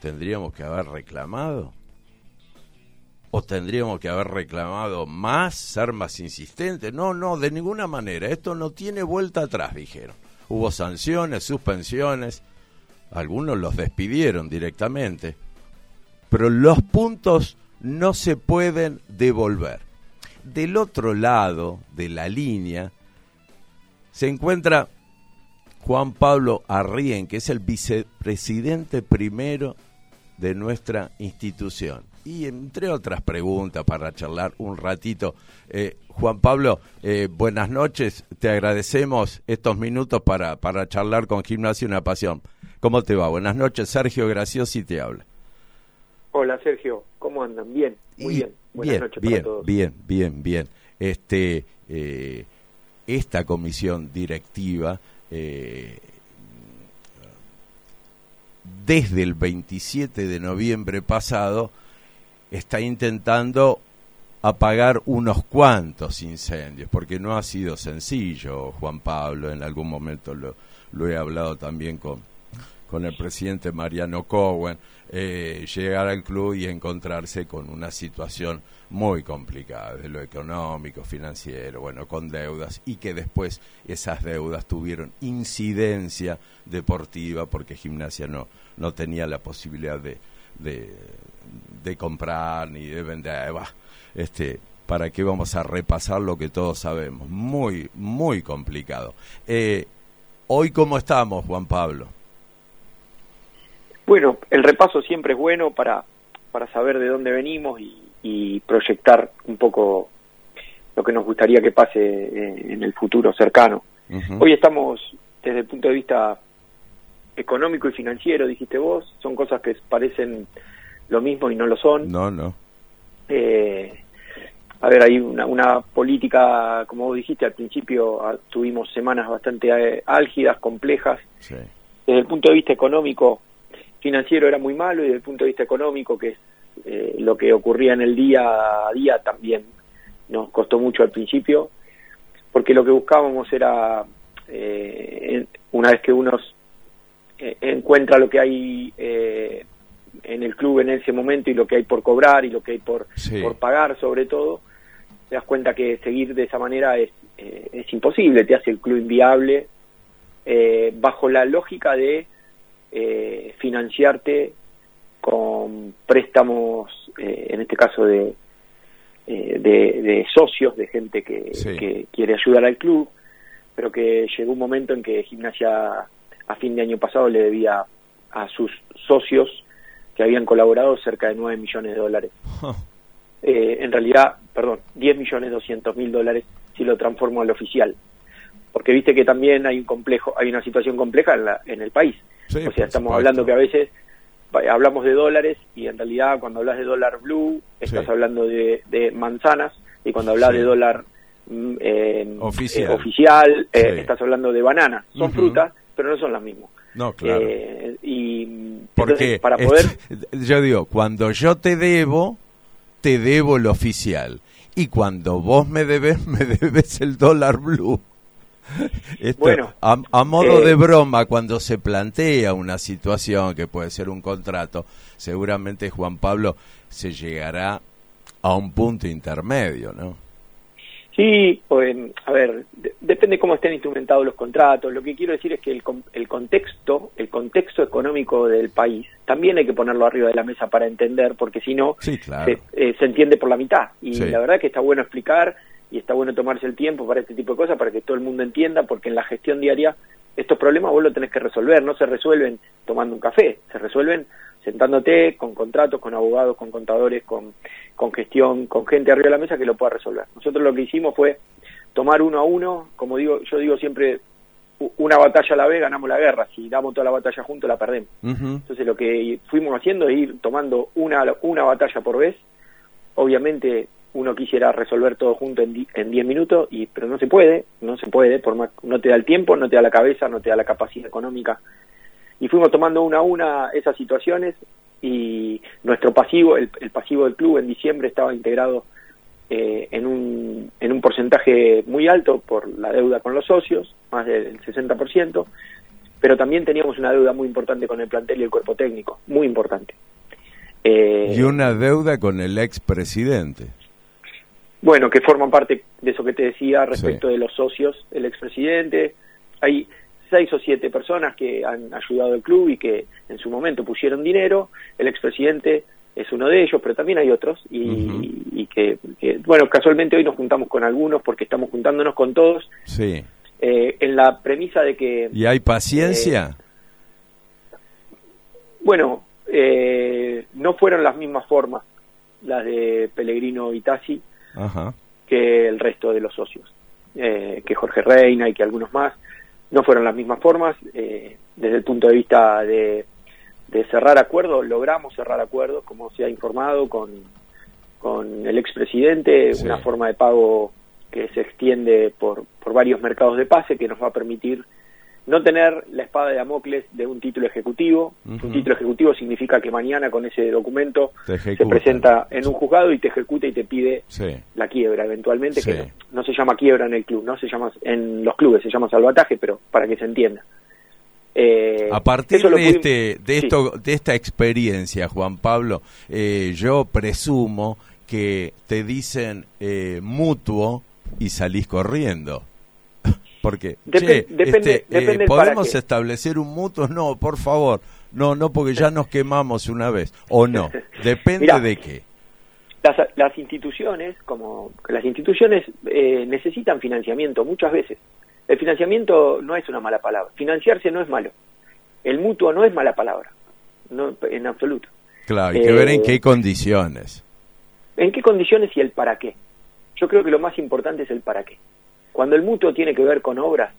tendríamos que haber reclamado. ¿O tendríamos que haber reclamado más, ser más insistentes? No, no, de ninguna manera. Esto no tiene vuelta atrás, dijeron. Hubo sanciones, suspensiones, algunos los despidieron directamente. Pero los puntos no se pueden devolver. Del otro lado de la línea se encuentra Juan Pablo Arrien, que es el vicepresidente primero de nuestra institución. Y entre otras preguntas para charlar un ratito, eh, Juan Pablo, eh, buenas noches, te agradecemos estos minutos para, para charlar con Gimnasia Una Pasión. ¿Cómo te va? Buenas noches, Sergio Graciosi te habla. Hola Sergio, ¿cómo andan? Bien, muy bien. Buenas bien, noches bien, para todos. bien, bien, bien. Este, eh, esta comisión directiva eh, desde el 27 de noviembre pasado está intentando apagar unos cuantos incendios, porque no ha sido sencillo, Juan Pablo, en algún momento lo, lo he hablado también con, con el presidente Mariano Cowen, eh, llegar al club y encontrarse con una situación muy complicada, de lo económico, financiero, bueno, con deudas, y que después esas deudas tuvieron incidencia deportiva porque gimnasia no, no tenía la posibilidad de, de, comprar ni de vender. Bah, este, ¿Para qué vamos a repasar lo que todos sabemos? Muy, muy complicado. Eh, Hoy, ¿cómo estamos, Juan Pablo? Bueno, el repaso siempre es bueno para, para saber de dónde venimos y, y proyectar un poco lo que nos gustaría que pase eh, en el futuro cercano. Uh -huh. Hoy estamos desde el punto de vista económico y financiero, dijiste vos, son cosas que parecen lo mismo y no lo son. No, no. Eh, a ver, hay una, una, política, como vos dijiste al principio, tuvimos semanas bastante eh, álgidas, complejas. Sí. Desde el punto de vista económico, financiero era muy malo y desde el punto de vista económico, que es eh, lo que ocurría en el día a día, también nos costó mucho al principio, porque lo que buscábamos era, eh, una vez que uno eh, encuentra lo que hay en el club en ese momento y lo que hay por cobrar y lo que hay por, sí. por pagar sobre todo, te das cuenta que seguir de esa manera es, eh, es imposible, te hace el club inviable, eh, bajo la lógica de eh, financiarte con préstamos, en este caso de, de, de, socios, de gente que, sí. que quiere ayudar al club, pero que llegó un momento en que Gimnasia a fin de año pasado le debía a sus socios que habían colaborado cerca de 9 millones de dólares. Huh. Eh, en realidad, perdón, 10 millones 200 mil dólares si lo transformo al oficial. Porque viste que también hay un complejo, hay una situación compleja en, la, en el país. Sí, o sea, estamos hablando que a veces hablamos de dólares y en realidad cuando hablas de dólar blue estás sí. hablando de, de, manzanas y cuando hablas sí. de dólar eh, oficial, eh, oficial sí. estás hablando de banana. Son uh -huh. frutas, pero no son las mismas. No, claro. Eh, y porque para poder es, yo digo, cuando yo te debo, te debo el oficial. Y cuando vos me debes, me debes el dólar blue. Esto, bueno, a, a modo eh, de broma, cuando se plantea una situación que puede ser un contrato, seguramente Juan Pablo se llegará a un punto intermedio, ¿no? Sí, pues, a ver, de, depende cómo estén instrumentados los contratos. Lo que quiero decir es que el, el, contexto, el contexto económico del país, también hay que ponerlo arriba de la mesa para entender, porque si no, sí, claro. se, eh, se, entiende por la mitad. Y sí. la verdad es que está bueno explicar y está bueno tomarse el tiempo para este tipo de cosas, para que todo el mundo entienda, porque en la gestión diaria estos problemas vos los tenés que resolver, no se resuelven tomando un café, se resuelven sentándote con contratos, con abogados, con contadores, con, con gestión, con gente arriba de la mesa que lo pueda resolver. Nosotros lo que hicimos fue tomar uno a uno, como digo, yo digo siempre, una batalla a la vez ganamos la guerra, si damos toda la batalla juntos la perdemos. Uh -huh. Entonces lo que fuimos haciendo es ir tomando una, una batalla por vez, obviamente uno quisiera resolver todo junto en 10 minutos, y pero no se puede, no se puede, por más, no te da el tiempo, no te da la cabeza, no te da la capacidad económica y fuimos tomando una a una esas situaciones y nuestro pasivo, el, el pasivo del club en diciembre estaba integrado eh, en, un, en un porcentaje muy alto por la deuda con los socios, más del 60%, pero también teníamos una deuda muy importante con el plantel y el cuerpo técnico, muy importante. Eh, y una deuda con el expresidente. Bueno, que forman parte de eso que te decía respecto de los socios, el expresidente. Hay seis o siete personas que han ayudado al club y que en su momento pusieron dinero. El expresidente es uno de ellos, pero también hay otros. Y, que, bueno, casualmente hoy nos juntamos con algunos porque estamos juntándonos con todos. Sí. Eh, en la premisa de que... ¿Y hay paciencia? Eh, bueno, eh, no fueron las mismas formas las de Pellegrino y Tassi que el resto de los socios, eh, que Jorge Reina y que algunos más, no fueron las mismas formas. Eh, desde el punto de vista de, cerrar acuerdos, logramos cerrar acuerdos, como se ha informado con, con el expresidente, una forma de pago que se extiende por, por varios mercados de pase que nos va a permitir no tener la espada de Damocles de un título ejecutivo. Un título ejecutivo significa que mañana con ese documento se presenta en un juzgado y te ejecuta y te pide la quiebra eventualmente, que no, se llama quiebra en el club, no se llama en los clubes se llama salvataje, pero para que se entienda. Eh, a partir de, este, de, esto, de esta experiencia, Juan Pablo, eh, yo presumo que te dicen eh, mutuo y salís corriendo. Porque, depende, este, eh, ¿podemos establecer un mutuo? No, por favor. No, no, porque ya nos quemamos una vez. O no. Depende de qué. Las, las, instituciones, como las instituciones eh, necesitan financiamiento muchas veces. El financiamiento no es una mala palabra. Financiarse no es malo. El mutuo no es mala palabra. No, en absoluto. Claro, hay que ver en eh, qué condiciones. ¿En qué condiciones y el para qué? Yo creo que lo más importante es el para qué. Cuando el mutuo tiene que ver con obras,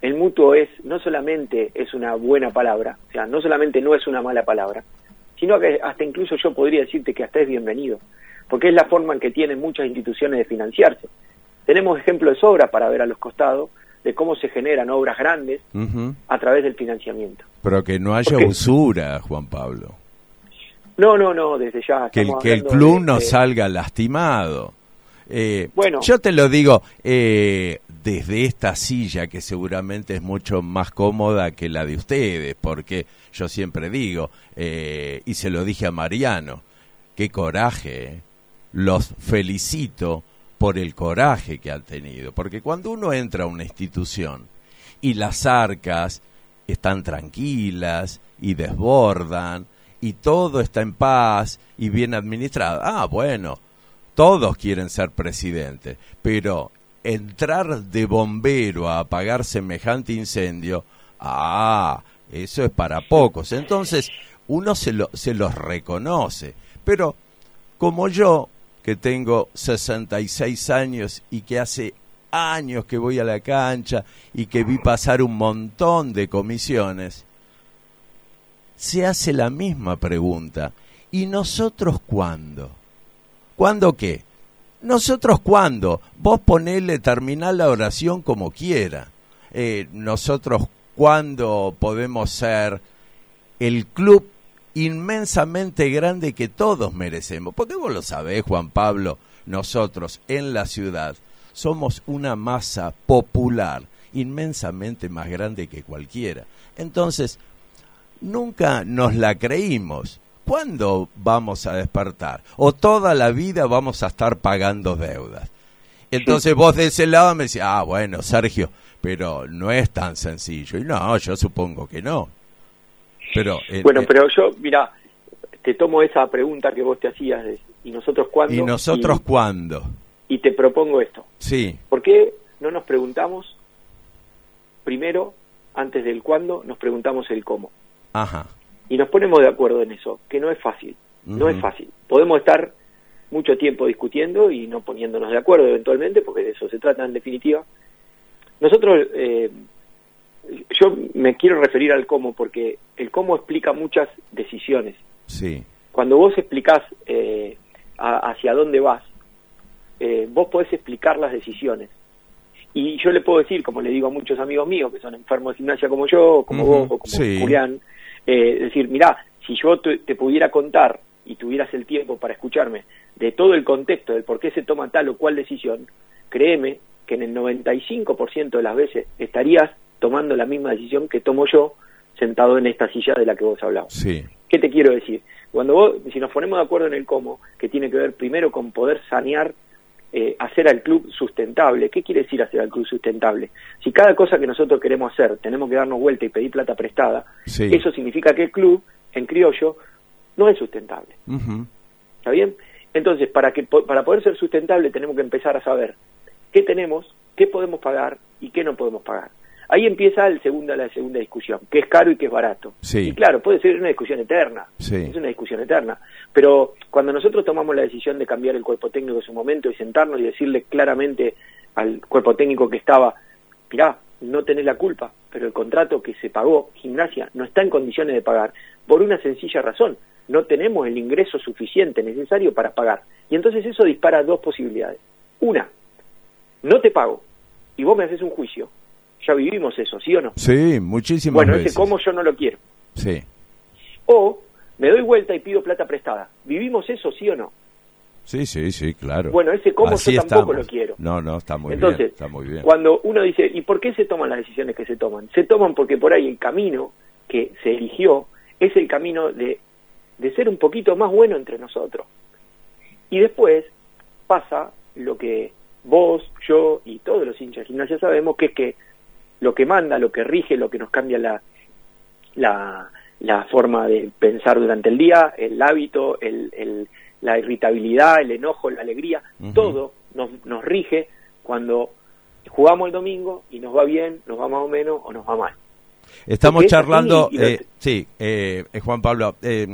el mutuo es no solamente es una buena palabra, o sea, no solamente no es una mala palabra, sino que hasta incluso yo podría decirte que hasta es bienvenido, porque es la forma en que tienen muchas instituciones de financiarse. Tenemos ejemplos de sobra para ver a los costados de cómo se generan obras grandes a través del financiamiento. Pero que no haya usura, Juan Pablo. No, no, no, desde ya. Que el, que el club no salga lastimado. Eh, bueno. Yo te lo digo eh, desde esta silla que seguramente es mucho más cómoda que la de ustedes, porque yo siempre digo, eh, y se lo dije a Mariano, qué coraje, los felicito por el coraje que han tenido, porque cuando uno entra a una institución y las arcas están tranquilas y desbordan y todo está en paz y bien administrado, ah, bueno, todos quieren ser presidente, pero entrar de bombero a apagar semejante incendio, ah, eso es para pocos. Entonces, uno se, lo, se los reconoce. Pero como yo, que tengo 66 años y que hace años que voy a la cancha y que vi pasar un montón de comisiones, se hace la misma pregunta. ¿Y nosotros cuándo? ¿Cuándo qué? Nosotros cuándo? Vos ponele, terminar la oración como quiera. Eh, nosotros cuándo podemos ser el club inmensamente grande que todos merecemos. Porque vos lo sabés, Juan Pablo, nosotros en la ciudad somos una masa popular inmensamente más grande que cualquiera. Entonces, nunca nos la creímos. ¿Cuándo vamos a despertar? O toda la vida vamos a estar pagando deudas. Entonces vos de ese lado me decís, ah, bueno, Sergio, pero no es tan sencillo. Y no, yo supongo que no. Pero, bueno, pero yo, mira, te tomo esa pregunta que vos te hacías, ¿y nosotros cuándo? ¿Y nosotros cuándo? Y te propongo esto. Sí. ¿Por qué no nos preguntamos primero, antes del cuándo, nos preguntamos el cómo? Ajá y nos ponemos de acuerdo en eso, que no es fácil, no es fácil. Podemos estar mucho tiempo discutiendo y no poniéndonos de acuerdo eventualmente, porque de eso se trata en definitiva. Nosotros, eh, yo me quiero referir al cómo, porque el cómo explica muchas decisiones. Sí. Cuando vos explicás eh, hacia dónde vas, eh, vos podés explicar las decisiones. Y yo le puedo decir, como le digo a muchos amigos míos que son enfermos de gimnasia como yo, como vos, o como Julián, eh, decir, mira, si yo te, pudiera contar y tuvieras el tiempo para escucharme de todo el contexto del por qué se toma tal o cual decisión, créeme que en el 95% de las veces estarías tomando la misma decisión que tomo yo sentado en esta silla de la que vos hablabas. Sí. ¿Qué te quiero decir? Cuando vos, si nos ponemos de acuerdo en el cómo, que tiene que ver primero con poder sanear, eh, hacer al club sustentable. ¿Qué quiere decir hacer al club sustentable? Si cada cosa que nosotros queremos hacer tenemos que darnos vuelta y pedir plata prestada, Sí. eso significa que el club, en criollo, no es sustentable. ¿Está bien? Entonces, para, que, para poder ser sustentable tenemos que empezar a saber qué tenemos, qué podemos pagar y qué no podemos pagar. Ahí empieza el segunda, la segunda discusión, qué es caro y qué es barato. Sí. Y claro, puede ser una discusión eterna, Sí. es una discusión eterna. Pero cuando nosotros tomamos la decisión de cambiar el cuerpo técnico en su momento y sentarnos y decirle claramente al cuerpo técnico que estaba, mirá, no tenés la culpa, pero el contrato que se pagó, gimnasia, no está en condiciones de pagar, por una sencilla razón, no tenemos el ingreso suficiente necesario para pagar. Y entonces eso dispara dos posibilidades. Una, no te pago y vos me haces un juicio. Ya vivimos eso, ¿sí o no? Sí, muchísimas Bueno, veces. ese cómo yo no lo quiero. Sí. O me doy vuelta y pido plata prestada. ¿Vivimos eso, sí o no? Sí, sí, sí, claro. Bueno, ese cómo Así yo tampoco estamos. lo quiero. No, no, está muy Entonces, bien, está muy bien. cuando uno dice, ¿y por qué se toman las decisiones que se toman? Se toman porque por ahí el camino que se eligió es el camino de, de ser un poquito más bueno entre nosotros. Y después pasa lo que vos, yo y todos los hinchas de gimnasia sabemos, que es que lo que manda, lo que rige, lo que nos cambia la, la, la forma de pensar durante el día, el hábito, el, el- la irritabilidad, el enojo, la alegría, todo nos, nos rige cuando jugamos el domingo y nos va bien, nos va más o menos o nos va mal. Estamos porque es charlando, lo- eh, sí, eh, eh, Juan Pablo, eh,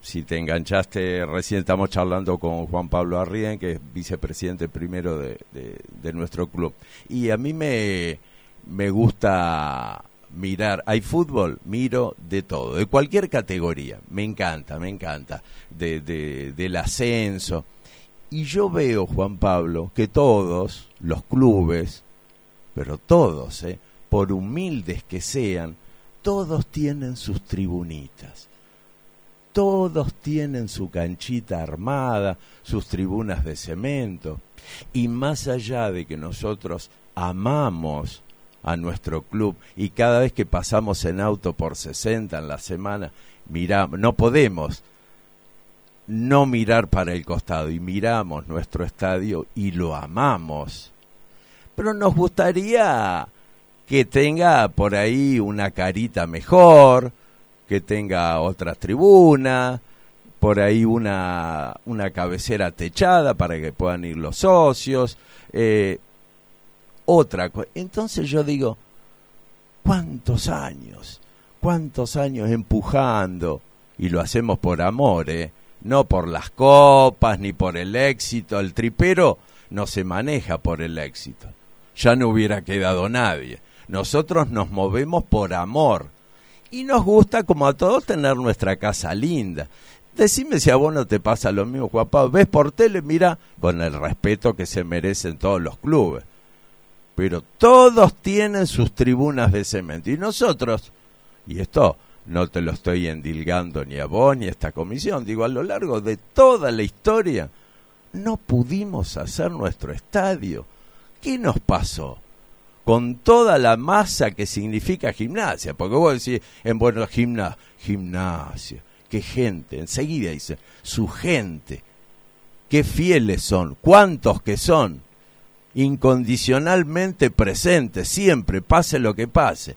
si te enganchaste recién, estamos charlando con Juan Pablo Arrien, que es vicepresidente primero de, de- de nuestro club. Y a mí me, me gusta mirar, hay fútbol, miro de todo, de cualquier categoría, me encanta, me encanta, de, de- del ascenso. Y yo veo, Juan Pablo, que todos los clubes, pero todos, ¿eh? por humildes que sean, todos tienen sus tribunitas. Todos tienen su canchita armada, sus tribunas de cemento. Y más allá de que nosotros amamos a nuestro club y cada vez que pasamos en auto por 60 en la semana, miramos, no podemos no mirar para el costado y miramos nuestro estadio y lo amamos. Pero nos gustaría que tenga por ahí una carita mejor, que tenga otra tribuna, por ahí una, una cabecera techada para que puedan ir los socios, eh, otra cosa. Entonces yo digo, ¿cuántos años? ¿Cuántos años empujando? Y lo hacemos por amor, ¿eh? No por las copas ni por el éxito. El tripero no se maneja por el éxito. Ya no hubiera quedado nadie. Nosotros nos movemos por amor. Y nos gusta, como a todos, tener nuestra casa linda. Decime si a vos no te pasa lo mismo, Pablo. Ves por tele, mira, con el respeto que se merecen todos los clubes. Pero todos tienen sus tribunas de cemento. Y nosotros, y esto no te lo estoy endilgando ni a vos ni a esta comisión, digo, a lo largo de toda la historia, no pudimos hacer nuestro estadio. ¿Qué nos pasó? Con toda la masa que significa gimnasia, porque vos decís, en bueno, gimna, gimnasia, qué gente, enseguida dice, su gente, qué fieles son, cuántos que son, incondicionalmente presentes, siempre, pase lo que pase.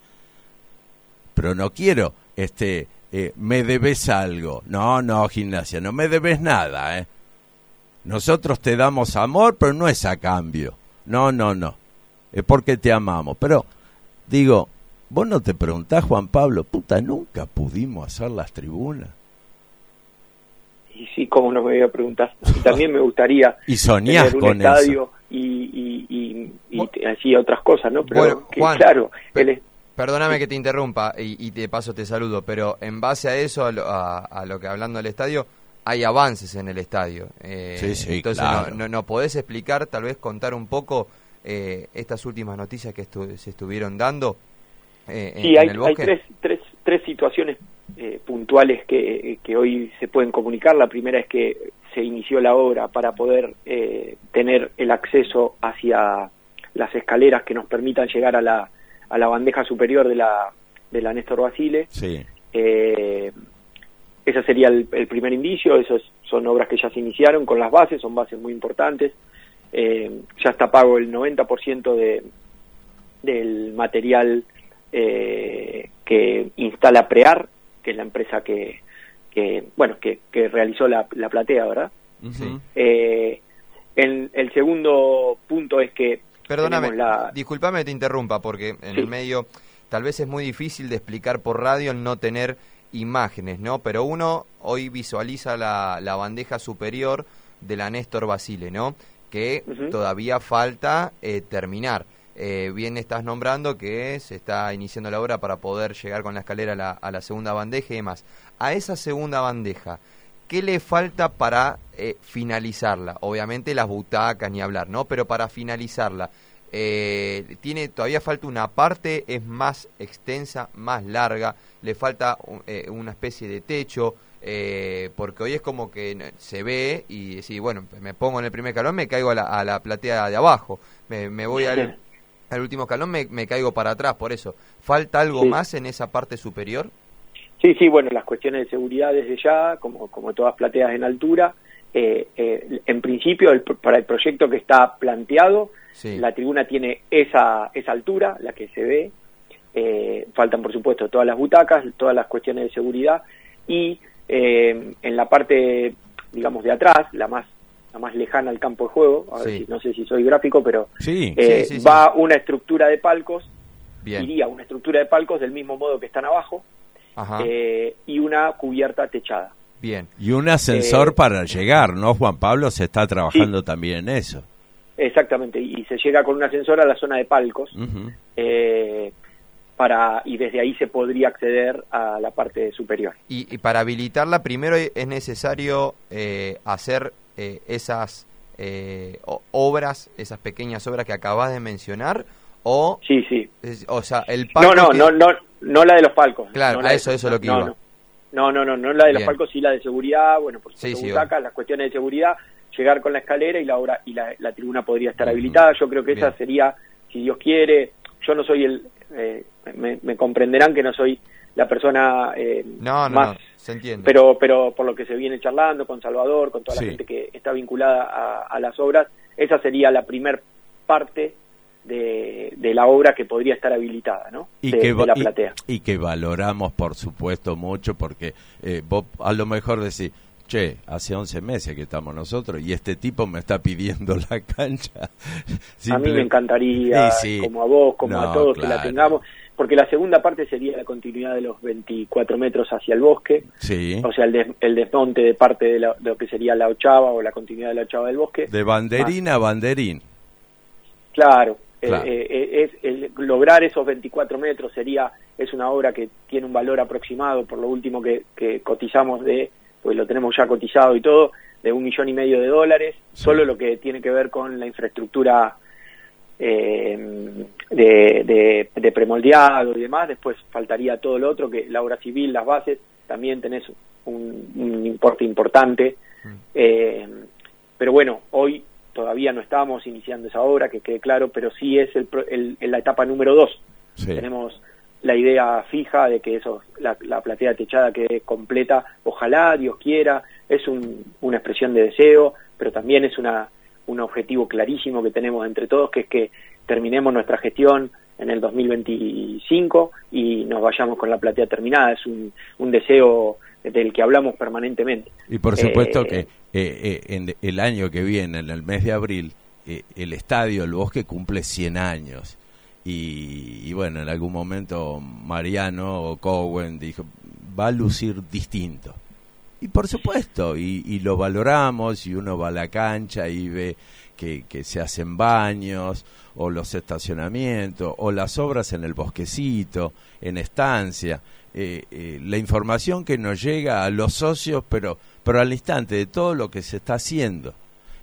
Pero no quiero, este, eh, me debes algo. No, no, gimnasia, no me debes nada, ¿eh? Nosotros te damos amor, pero no es a cambio. No, no, no. Es porque te amamos. Pero, digo, vos no te preguntás, Juan Pablo, puta, nunca pudimos hacer las tribunas. Y sí, como no me voy a preguntar. Y también me gustaría Y soñás tener un con estadio eso. y, y, y, y Bu- te- así otras cosas, ¿no? Pero Bueno, que, Juan, claro, es- Perdóname que te interrumpa y, y de paso te saludo, pero en base a eso, a lo, a- a lo que hablando del estadio, hay avances en el estadio. Eh, Sí, sí, entonces, claro. no, no, no podés explicar, tal vez contar un poco eh, estas últimas noticias que estu- se estuvieron dando eh, en, Sí, en hay, el hay tres, tres, tres situaciones eh, puntuales que, que hoy se pueden comunicar. La primera es que se inició la obra para poder eh, tener el acceso hacia las escaleras que nos permitan llegar a la, a la bandeja superior de la, de la Néstor Basile. Sí. Eh, ese sería el, primer indicio, esos son obras que ya se iniciaron con las bases, son bases muy importantes. Eh, ya está pago el 90% de, del material eh, que instala Prear, que es la empresa que, que bueno, que, que realizó la, la platea, ¿verdad? eh, el, el, segundo punto es que... Perdóname, la... discúlpame te interrumpa, porque en el medio tal vez es muy difícil de explicar por radio el no tener imágenes, ¿no? Pero uno hoy visualiza la, la bandeja superior de la Néstor Basile, ¿no? Que todavía falta eh, terminar. Eh, bien estás nombrando que se está iniciando la obra para poder llegar con la escalera a la, a la segunda bandeja y demás. A esa segunda bandeja, ¿qué le falta para eh, finalizarla? Obviamente las butacas, ni hablar, ¿no? Pero para finalizarla, eh, tiene todavía falta una parte, es más extensa, más larga, le falta eh, una especie de techo, eh, porque hoy es como que se ve y si bueno, me pongo en el primer calón, me caigo a la, a la platea de abajo, me, me voy al, al, último calón, me, me, caigo para atrás, por eso. ¿Falta algo más en esa parte superior? Sí, sí, bueno, las cuestiones de seguridad desde ya, como, como todas plateas en altura, eh, eh, en principio para el proyecto que está planteado, la tribuna tiene esa, esa altura, la que se ve, eh, faltan por supuesto todas las butacas, todas las cuestiones de seguridad y en la parte, digamos, de atrás, la más la más lejana al campo de juego, no sé si soy gráfico, pero va una estructura de palcos, iría una estructura de palcos del mismo modo que están abajo, y una cubierta techada. Bien. Y un ascensor eh, para llegar, ¿no, Juan Pablo? Se está trabajando también en eso. Exactamente, y se llega con un ascensor a la zona de palcos. Eh, para, y desde ahí se podría acceder a la parte superior. Y, para habilitarla, primero es necesario eh, hacer esas obras, esas pequeñas obras que acabas de mencionar, o... Sí, sí. o sea, el palco... No, no, no, no, la de los palcos. Claro, a eso, eso es lo que iba. No, no, no, no la de los palcos, sí la de seguridad, bueno, por supuesto, las cuestiones de seguridad, llegar con la escalera y la obra y la, tribuna podría estar habilitada. Yo creo que esa sería, si Dios quiere, yo no soy el, eh, me, comprenderán que no soy la persona eh, no, más, se entiende. pero pero por lo que se viene charlando con Salvador, con toda la gente que está vinculada a, a las obras, esa sería la primer parte de, la obra que podría estar habilitada, ¿no? Y de, que, la platea. Y, que valoramos, por supuesto, mucho, porque eh, vos a lo mejor decís, che, hace 11 meses que estamos nosotros y este tipo me está pidiendo la cancha. A mí me encantaría, como a vos, como a todos, que la tengamos, porque la segunda parte sería la continuidad de los 24 metros hacia el bosque, sí. o sea, el, el desmonte de parte de, lo que sería la ochava o la continuidad de la ochava del bosque. De banderín a banderín. Claro, eh, eh, es lograr esos 24 metros sería es una obra que tiene un valor aproximado por lo último que, cotizamos de pues lo tenemos ya cotizado y todo de un millón y medio de dólares solo lo que tiene que ver con la infraestructura eh, de, de, premoldeado y demás después faltaría todo lo otro que la obra civil las bases también tenés un, importe importante mm. pero bueno hoy todavía no estamos iniciando esa obra, que quede claro, pero sí es el, la etapa número dos. Tenemos la idea fija de que eso, la, platea techada quede completa, ojalá, Dios quiera, es una expresión de deseo, pero también es una, un objetivo clarísimo que tenemos entre todos, que es que terminemos nuestra gestión en el 2025 y nos vayamos con la platea terminada. Es un, un deseo del que hablamos permanentemente. Y por supuesto eh, que eh, eh, en el año que viene, en el mes de abril, el estadio El Bosque cumple 100 años. Y, bueno, en algún momento Mariano o Cowen dijo, va a lucir distinto. Y por supuesto, y, lo valoramos, y uno va a la cancha y ve que, que, se hacen baños, o los estacionamientos, o las obras en el bosquecito, en estancia. Eh, eh, la información que nos llega a los socios, pero, pero al instante de todo lo que se está haciendo.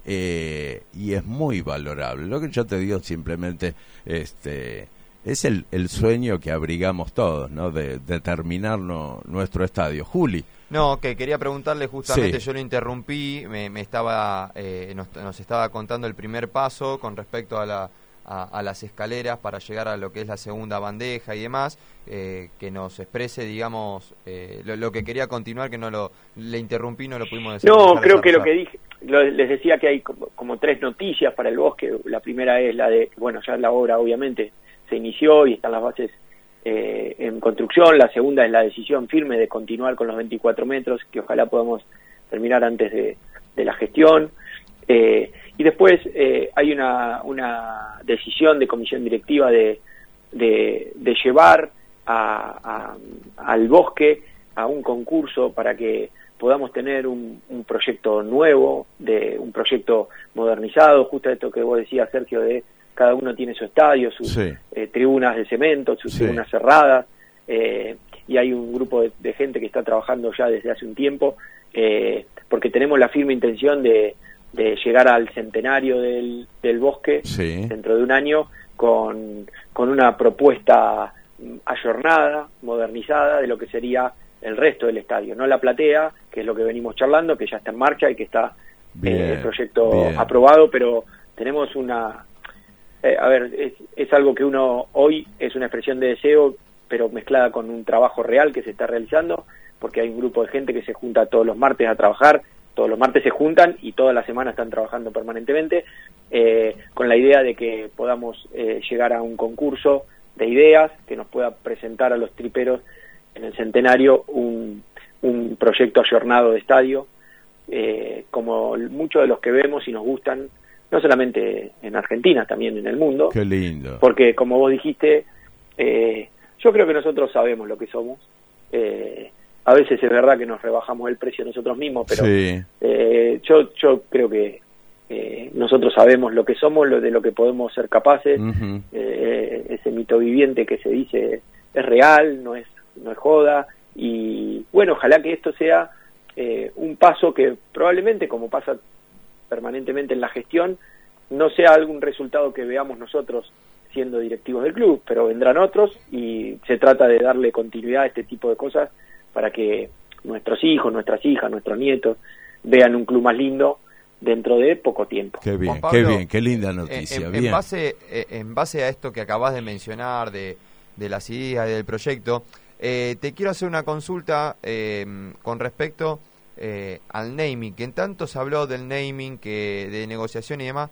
Eh, y es muy valorable. Lo que yo te digo simplemente este, es el, el sueño que abrigamos todos, ¿no? De, terminar nuestro estadio. Juli. No, que quería preguntarle justamente, yo lo interrumpí, me, estaba, nos, nos, estaba contando el primer paso con respecto a la, a, las escaleras para llegar a lo que es la segunda bandeja y demás, eh, que nos exprese, digamos, eh, lo, que quería continuar, que no lo le interrumpí, no lo pudimos decir. No, creo que lo que dije, les decía que hay como, tres noticias para el bosque. La primera es la de, bueno, ya la obra obviamente se inició y están las bases eh, en construcción. La segunda es la decisión firme de continuar con los 24 metros, que ojalá podamos terminar antes de, de la gestión. Eh, y después eh, hay una, una decisión de comisión directiva de, de, llevar a, al bosque a un concurso para que podamos tener un, un, proyecto nuevo, de un proyecto modernizado, justo esto que vos decías, Sergio, de cada uno tiene su estadio, sus eh, tribunas de cemento, sus tribunas cerradas, eh, y hay un grupo de, gente que está trabajando ya desde hace un tiempo, eh, porque tenemos la firme intención de, de llegar al centenario del, del bosque dentro de un año con, con una propuesta ayornada, modernizada de lo que sería el resto del estadio, no la platea, que es lo que venimos charlando, que ya está en marcha y que está eh, el proyecto aprobado, pero tenemos una, eh, a ver, es, es algo que uno hoy es una expresión de deseo, pero mezclada con un trabajo real que se está realizando, porque hay un grupo de gente que se junta todos los martes a trabajar todos los martes se juntan y toda la semana están trabajando permanentemente eh, con la idea de que podamos eh, llegar a un concurso de ideas que nos pueda presentar a los triperos en el centenario un, un proyecto ayornado de estadio eh, como muchos de los que vemos y nos gustan no solamente en Argentina también en el mundo. Qué lindo. Porque como vos dijiste yo creo que nosotros sabemos lo que somos. Eh, a veces es verdad que nos rebajamos el precio nosotros mismos, pero eh, yo, yo creo que eh, nosotros sabemos lo que somos, lo de lo que podemos ser capaces, eh, ese mito viviente que se dice es real, no es, no es joda, y bueno, ojalá que esto sea un paso que probablemente, como pasa permanentemente en la gestión, no sea algún resultado que veamos nosotros siendo directivos del club, pero vendrán otros y se trata de darle continuidad a este tipo de cosas para que nuestros hijos, nuestras hijas, nuestros nietos vean un club más lindo dentro de poco tiempo. Qué bien, qué bien, qué linda noticia. En, base, eh, en base a esto que acabas de mencionar de, de las ideas del proyecto, eh, te quiero hacer una consulta eh, con respecto al naming, que en tanto se habló del naming, que de negociación y demás.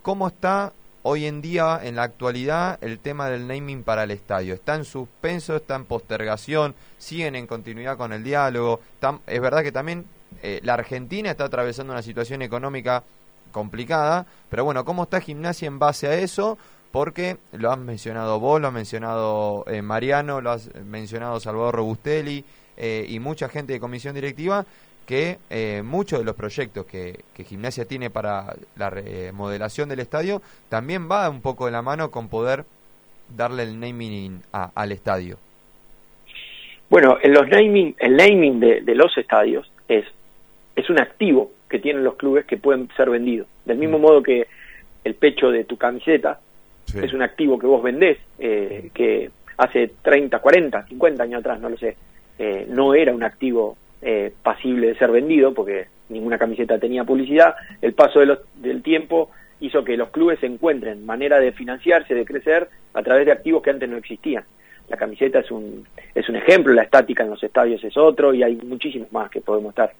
¿Cómo está hoy en día, en la actualidad, el tema del naming para el estadio? ¿Está en suspenso, está en postergación? ¿Siguen en continuidad con el diálogo? es verdad que también eh, la Argentina está atravesando una situación económica complicada, pero bueno, ¿cómo está Gimnasia en base a eso? Porque lo han mencionado vos, lo ha mencionado eh, Mariano, lo has mencionado Salvador Robustelli eh, y mucha gente de comisión directiva, que eh, muchos de los proyectos que, Gimnasia tiene para la remodelación del estadio también va un poco de la mano con poder darle el naming al estadio. Bueno, en los naming, el naming de, los estadios es, es un activo que tienen los clubes que pueden ser vendidos. Del mismo mm. modo que el pecho de tu camiseta es un activo que vos vendés, eh, que hace 30, 40, 50 años atrás, no lo sé, eh, no era un activo eh, pasible de ser vendido, porque ninguna camiseta tenía publicidad. El paso de los, del tiempo hizo que los clubes encuentren manera de financiarse, de crecer, a través de activos que antes no existían. La camiseta es un, es un ejemplo, la estática en los estadios es otro, y hay muchísimos más que podemos estar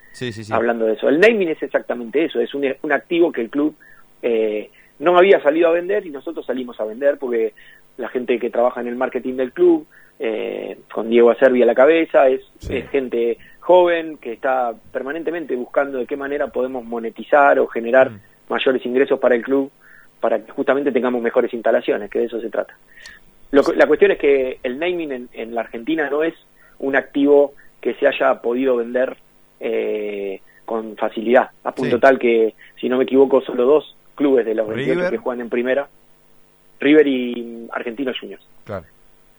hablando de eso. El naming es exactamente eso, es un, un activo que el club eh, no había salido a vender y nosotros salimos a vender porque la gente que trabaja en el marketing del club, eh, con Diego Acerbi a la cabeza, es, es gente joven que está permanentemente buscando de qué manera podemos monetizar o generar mm. mayores ingresos para el club para que justamente tengamos mejores instalaciones, que de eso se trata. la cuestión es que el naming en, la Argentina no es un activo que se haya podido vender eh, con facilidad, a punto tal que, si no me equivoco, solo dos clubes de los 28 que juegan en primera, River y Argentinos Juniors,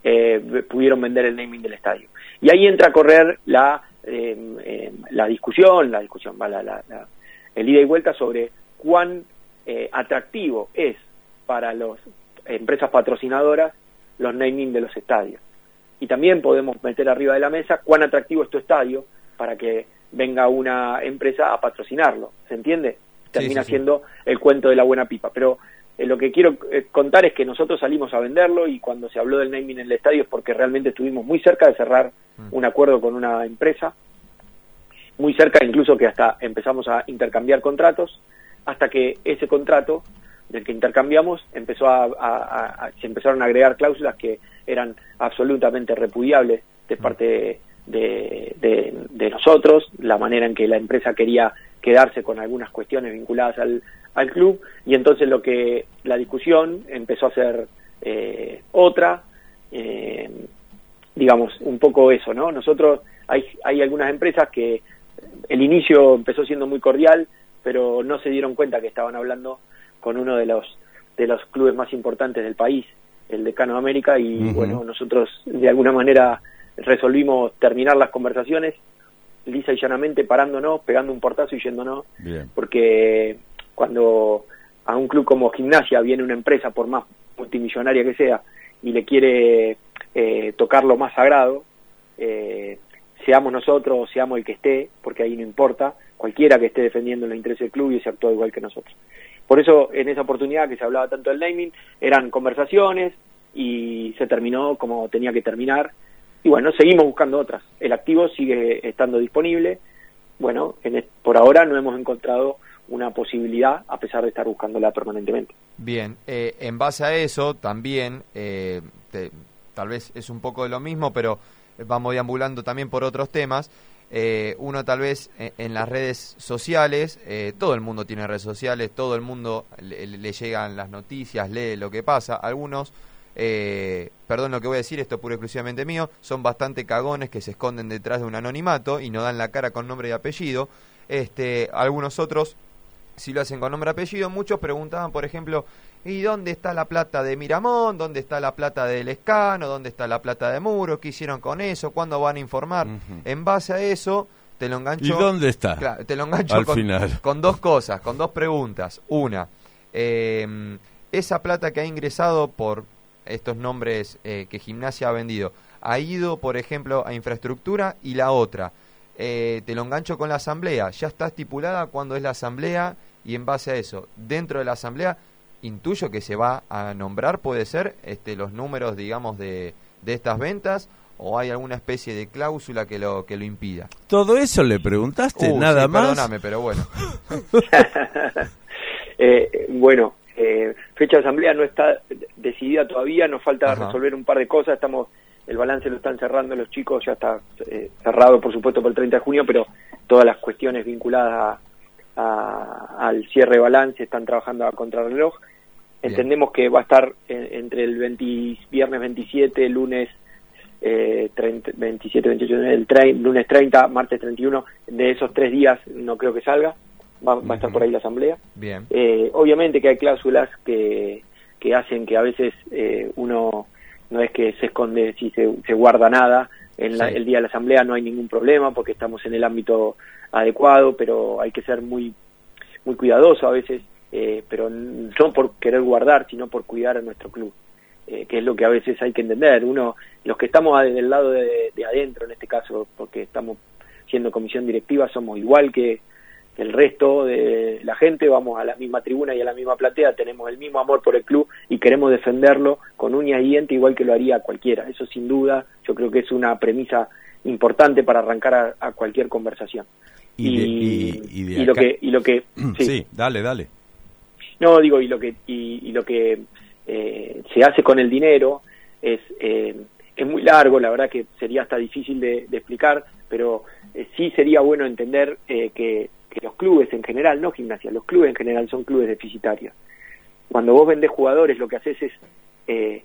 eh, pudieron vender el naming del estadio. Y ahí entra a correr la eh, la discusión, la discusión, va la, el ida y vuelta sobre cuán eh, atractivo es para las empresas patrocinadoras los naming de los estadios. Y también podemos meter arriba de la mesa cuán atractivo es tu estadio para que venga una empresa a patrocinarlo. ¿Se entiende? Termina siendo el cuento de la buena pipa. Pero eh, lo que quiero eh, contar es que nosotros salimos a venderlo y cuando se habló del naming en el estadio es porque realmente estuvimos muy cerca de cerrar mm. un acuerdo con una empresa, muy cerca incluso que hasta empezamos a intercambiar contratos, hasta que ese contrato del que intercambiamos empezó a, se empezaron a agregar cláusulas que eran absolutamente repudiables de mm. parte de, nosotros, la manera en que la empresa quería quedarse con algunas cuestiones vinculadas al, al club y entonces lo que la discusión empezó a ser eh, otra, eh, digamos, un poco eso, ¿no? Nosotros, hay, hay algunas empresas que el inicio empezó siendo muy cordial, pero no se dieron cuenta que estaban hablando con uno de los de los clubes más importantes del país, el Decano de América, y bueno, nosotros de alguna manera resolvimos terminar las conversaciones lisa y llanamente parándonos, pegando un portazo y yéndonos, porque cuando a un club como Gimnasia viene una empresa, por más multimillonaria que sea, y le quiere eh, tocar lo más sagrado, eh, seamos nosotros o seamos el que esté, porque ahí no importa, cualquiera que esté defendiendo los intereses del club y se actúa igual que nosotros. Por eso, en esa oportunidad que se hablaba tanto del naming, eran conversaciones y se terminó como tenía que terminar. Y bueno, seguimos buscando otras. El activo sigue estando disponible. Bueno, en, por ahora no hemos encontrado una posibilidad a pesar de estar buscándola permanentemente. Bien, eh, en base a eso también, eh, tal vez es un poco de lo mismo, pero vamos deambulando también por otros temas. Eh, uno tal vez en, las redes sociales, todo el mundo tiene redes sociales, todo el mundo le, le, llegan las noticias, lee lo que pasa, algunos... perdón lo que voy a decir, esto es puro exclusivamente mío, son bastante cagones que se esconden detrás de un anonimato y no dan la cara con nombre y apellido. Este, algunos otros si lo hacen con nombre y apellido. Muchos preguntaban, por ejemplo, ¿y dónde está la plata de Miramón? ¿Dónde está la plata del Escano? ¿Dónde está la plata de Muro? ¿Qué hicieron con eso? ¿Cuándo van a informar? En base a eso, te lo engancho. ¿Y dónde está? te lo engancho Al con, final. con dos cosas, con dos preguntas. Una, eh, esa plata que ha ingresado por estos nombres eh, que Gimnasia ha vendido, ¿ha ido, por ejemplo, a infraestructura? Y la otra, eh, te lo engancho con la asamblea. Ya está estipulada cuándo es la asamblea y en base a eso, dentro de la asamblea, intuyo que se va a nombrar, puede ser, este, los números, digamos, de, de estas ventas o hay alguna especie de cláusula que lo que lo impida. Todo eso le preguntaste, uh, nada más. Perdóname, pero bueno. eh, bueno, eh, fecha de asamblea no está decidida todavía, nos falta resolver un par de cosas, estamos el balance lo están cerrando los chicos, ya está eh, cerrado por supuesto por el 30 de junio, pero todas las cuestiones vinculadas al cierre de balance están trabajando a contrarreloj. Entendemos que va a estar entre el viernes 27, lunes eh, 27, 28, el lunes 30, martes 31, de esos tres días no creo que salga, va, a estar por ahí la asamblea. Bien. Eh, obviamente que hay cláusulas que, que hacen que a veces eh, uno no es que se esconde si se, guarda nada, en el día de la asamblea no hay ningún problema porque estamos en el ámbito adecuado, pero hay que ser muy, muy cuidadoso a veces, eh, pero no por querer guardar, sino por cuidar a nuestro club, eh, que es lo que a veces hay que entender. Uno, los que estamos del lado de adentro, en este caso, porque estamos siendo comisión directiva, somos igual que, el resto de la gente vamos a la misma tribuna y a la misma platea, tenemos el mismo amor por el club y queremos defenderlo con uñas y dientes igual que lo haría cualquiera. Eso sin duda yo creo que es una premisa importante para arrancar a, cualquier conversación. Y, lo que y lo que sí. dale, dale. No, digo, y lo que y, lo que eh, se hace con el dinero es eh, es muy largo, la verdad que sería hasta difícil de, explicar, pero eh, sí sería bueno entender que que los clubes en general, no gimnasia, los clubes en general son clubes deficitarios. Cuando vos vendés jugadores, lo que haces es eh,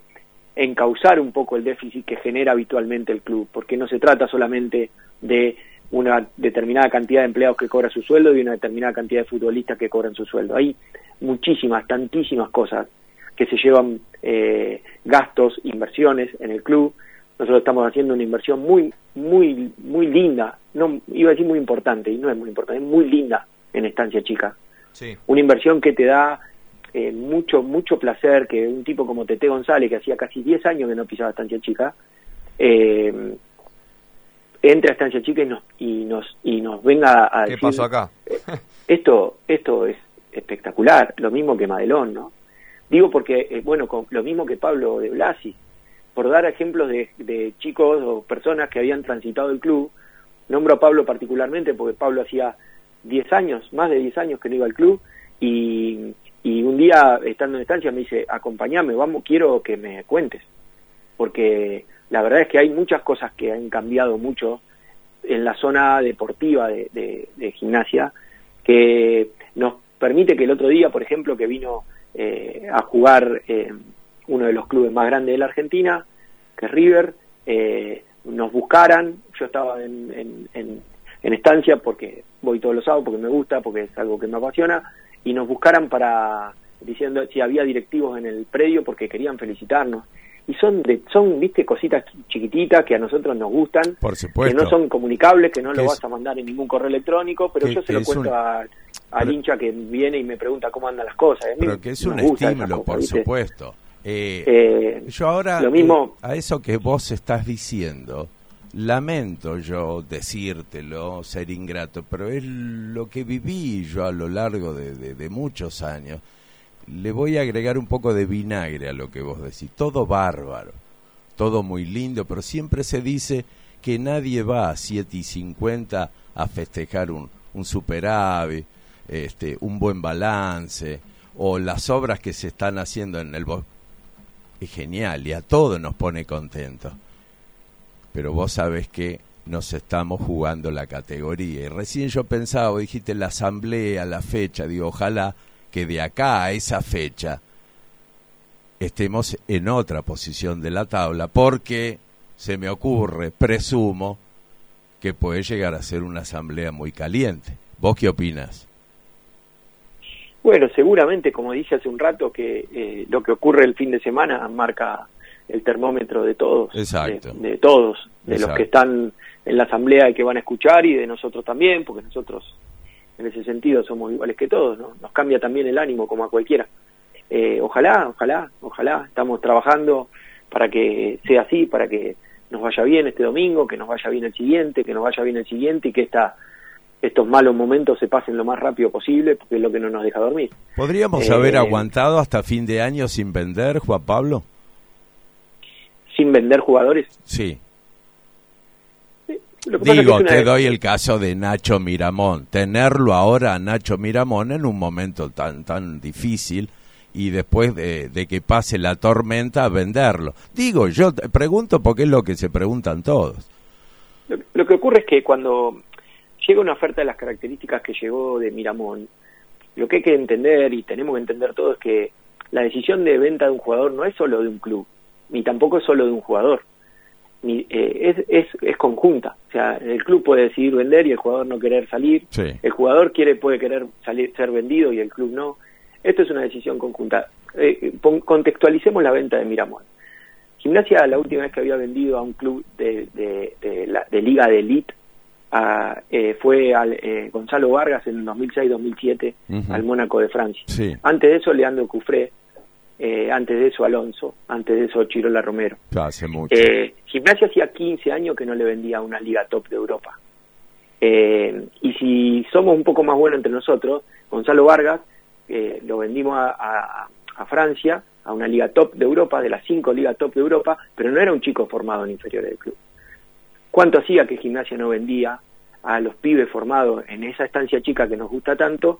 encauzar un poco el déficit que genera habitualmente el club, porque no se trata solamente de una determinada cantidad de empleados que cobran su sueldo y una determinada cantidad de futbolistas que cobran su sueldo. Hay muchísimas, tantísimas cosas que se llevan eh, gastos, inversiones en el club. Nosotros estamos haciendo una inversión muy, muy, muy linda no iba a decir muy importante, y no es muy importante, es muy linda en Estancia Chica. Sí. Una inversión que te da eh, mucho, mucho placer que un tipo como Tete González, que hacía casi 10 años que no pisaba Estancia Chica, eh, entre a Estancia Chica y nos, y nos, y nos venga a ¿Qué pasó acá? esto, esto es espectacular, lo mismo que Madelón, ¿no? Digo porque, eh, bueno, con lo mismo que Pablo de Blasi, por dar ejemplos de, de, chicos o personas que habían transitado el club, nombro a Pablo particularmente porque Pablo hacía 10 años, más de 10 años que no iba al club, y, un día estando en estancia me dice, acompáñame, vamos, quiero que me cuentes, porque la verdad es que hay muchas cosas que han cambiado mucho en la zona deportiva de, de gimnasia, que nos permite que el otro día, por ejemplo, que vino eh, a jugar eh, uno de los clubes más grandes de la Argentina, que es River, eh, nos buscaran, yo estaba en, en, estancia porque voy todos los sábados, porque me gusta, porque es algo que me apasiona, y nos buscaran para diciendo si había directivos en el predio porque querían felicitarnos. Y son de, son viste cositas chiquititas que a nosotros nos gustan Por supuesto. que no son comunicables que no lo vas a mandar en ningún correo electrónico pero yo se lo cuento al hincha que viene y me pregunta cómo andan las cosas. Pero que es un estímulo por supuesto eh, eh, yo ahora lo mismo, a eso que vos estás diciendo lamento yo decírtelo ser ingrato pero es lo que viví yo a lo largo de muchos años le voy a agregar un poco de vinagre a lo que vos decís. Todo bárbaro, todo muy lindo, pero siempre se dice que nadie va a 7 y 50 a festejar un, un superávit, este, un buen balance, o las obras que se están haciendo en el bosque. Es genial y a todos nos pone contentos. Pero vos sabés que nos estamos jugando la categoría. Y recién yo pensaba, dijiste la asamblea, la fecha, digo, ojalá que de acá a esa fecha estemos en otra posición de la tabla, porque se me ocurre, presumo, que puede llegar a ser una asamblea muy caliente. ¿Vos qué opinas? Bueno, seguramente, como dije hace un rato, que eh, lo que ocurre el fin de semana marca el termómetro de todos, Exacto. De, todos, de los que están en la asamblea y que van a escuchar y de nosotros también, porque nosotros en ese sentido somos iguales que todos, ¿no? Nos cambia también el ánimo como a cualquiera. Eh, ojalá, ojalá, ojalá, estamos trabajando para que sea así, para que nos vaya bien este domingo, que nos vaya bien el siguiente, que nos vaya bien el siguiente y que esta, estos malos momentos se pasen lo más rápido posible, porque es lo que no nos deja dormir. ¿Podríamos haber eh, aguantado hasta fin de año sin vender, Juan Pablo? ¿Sin vender jugadores? Sí. Digo, te doy el caso de Nacho Miramón. Tenerlo ahora, Nacho Miramón, en un momento tan, tan difícil y después de, que pase la tormenta, venderlo. Digo, yo te pregunto porque es lo que se preguntan todos. Lo, que ocurre es que cuando llega una oferta de las características que llegó de Miramón, lo que hay que entender y tenemos que entender todo es que la decisión de venta de un jugador no es solo de un club, ni tampoco es solo de un jugador eh, es, es, es, conjunta. O sea, el club puede decidir vender y el jugador no querer salir. El jugador quiere puede querer salir, ser vendido y el club no. Esto es una decisión conjunta. Eh, contextualicemos la venta de Miramón. Gimnasia, la última vez que había vendido a un club de, de, la, de Liga de Elite, eh, fue al, eh, Gonzalo Vargas en 2006-2007 al Mónaco de Francia. Antes de eso, Leandro Cufré eh, antes de eso Alonso, antes de eso Chirola Romero. hace mucho. Eh, Gimnasia hacía 15 años que no le vendía una liga top de Europa. Eh, y si somos un poco más buenos entre nosotros, Gonzalo Vargas lo vendimos a, Francia, a una liga top de Europa, de las cinco ligas top de Europa, pero no era un chico formado en inferior del club. ¿Cuánto hacía que Gimnasia no vendía a los pibes formados en esa estancia chica que nos gusta tanto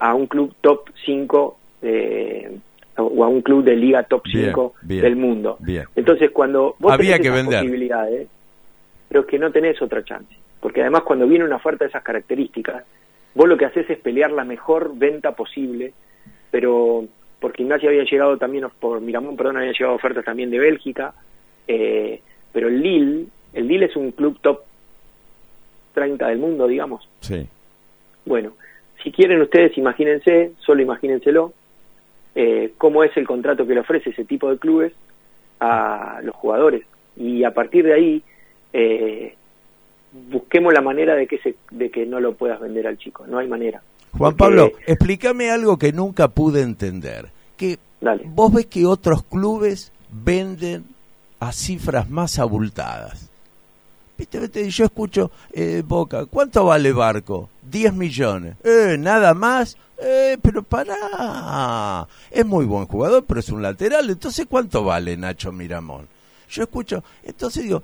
a un club top 5 eh, o a un club de liga top 5 del mundo. Entonces, cuando vos Había tenés que esas posibilidades, pero que no tenés otra chance. Porque además, cuando viene una oferta de esas características, vos lo que haces es pelear la mejor venta posible, pero por Gimnasia había llegado también, por Miramón, perdón, había llegado ofertas también de Bélgica, eh, pero el Lille, el Lille es un club top 30 del mundo, digamos. Sí. Bueno, si quieren ustedes, imagínense, solo imagínenselo, eh, cómo es el contrato que le ofrece ese tipo de clubes a los jugadores. Y a partir de ahí, eh, busquemos la manera de que, se, de que no lo puedas vender al chico. No hay manera. Juan Pablo, explícame algo que nunca pude entender. Que vos ves que otros clubes venden a cifras más abultadas. ¿Viste, Yo escucho, eh, Boca, ¿cuánto vale Barco? 10 millones. Eh, nada más. Eh, pero para Es muy buen jugador, pero es un lateral. Entonces, ¿cuánto vale Nacho Miramón? Yo escucho, entonces digo,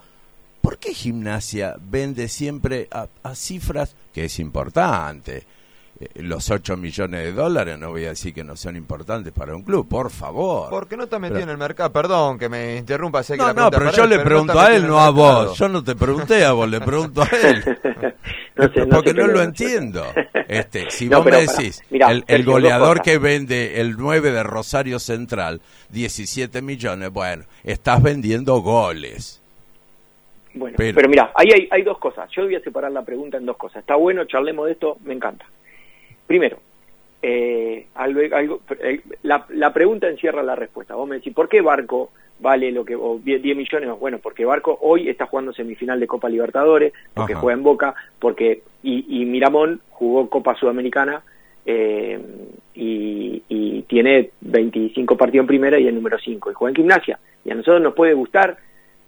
¿por qué gimnasia vende siempre a cifras que es importante? Eh, los 8 millones de dólares, no voy a decir que no son importantes para un club, por favor. Porque no está metido en el mercado, perdón que me interrumpa. Sé no, no, pero yo le pregunto a él, no a vos. Yo no te pregunté a vos, le pregunto a él. porque no lo entiendo. Este, si vos me decís, el, goleador que vende el 9 de Rosario Central, 17 millones, bueno, estás vendiendo goles. Bueno, pero, pero mira, ahí hay, hay dos cosas. Yo voy a separar la pregunta en dos cosas. Está bueno, charlemos de esto, me encanta. Primero, eh, algo, eh, la, pregunta encierra la respuesta. Vos me decís, ¿por qué Barco vale lo que, o 10 millones? Bueno, porque Barco hoy está jugando semifinal de Copa Libertadores, porque juega en Boca, porque, y, Miramón jugó Copa Sudamericana, eh, y, y, tiene 25 partidos en primera y el número 5, y juega en gimnasia. Y a nosotros nos puede gustar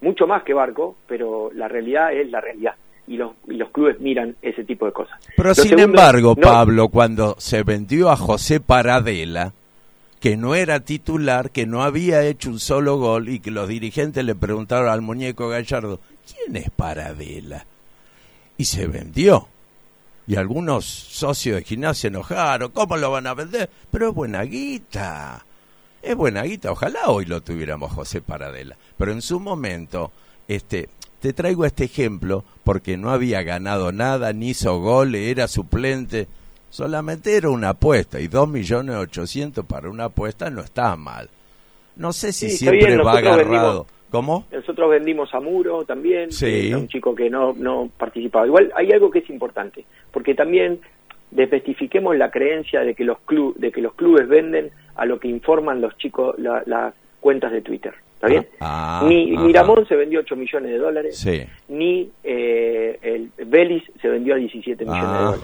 mucho más que Barco, pero la realidad es la realidad y los, los clubes miran ese tipo de cosas. Pero sin embargo, Pablo, cuando se vendió a José Paradela, que no era titular, que no había hecho un solo gol y que los dirigentes le preguntaron al muñeco Gallardo, ¿quién es Paradela? Y se vendió. Y algunos socios de gimnasia enojaron, ¿cómo lo van a vender? Pero es buena guita. Es buena guita, ojalá hoy lo tuviéramos José Paradela. Pero en su momento, este, te traigo este ejemplo porque no había ganado nada, ni hizo gol, era suplente. Solamente era una apuesta y dos millones ochocientos para una apuesta no está mal. No sé si siempre va agarrado. ¿Cómo? Nosotros vendimos a Muro también, sí. un chico que no, no participaba. Igual hay algo que es importante, porque también desmestifiquemos la creencia de que los club, de que los clubes venden a lo que informan los chicos las cuentas de Twitter. ¿Está bien? Ah, ni Miramón se vendió 8 millones de dólares, ni eh, el Vélez se vendió a 17 millones de dólares.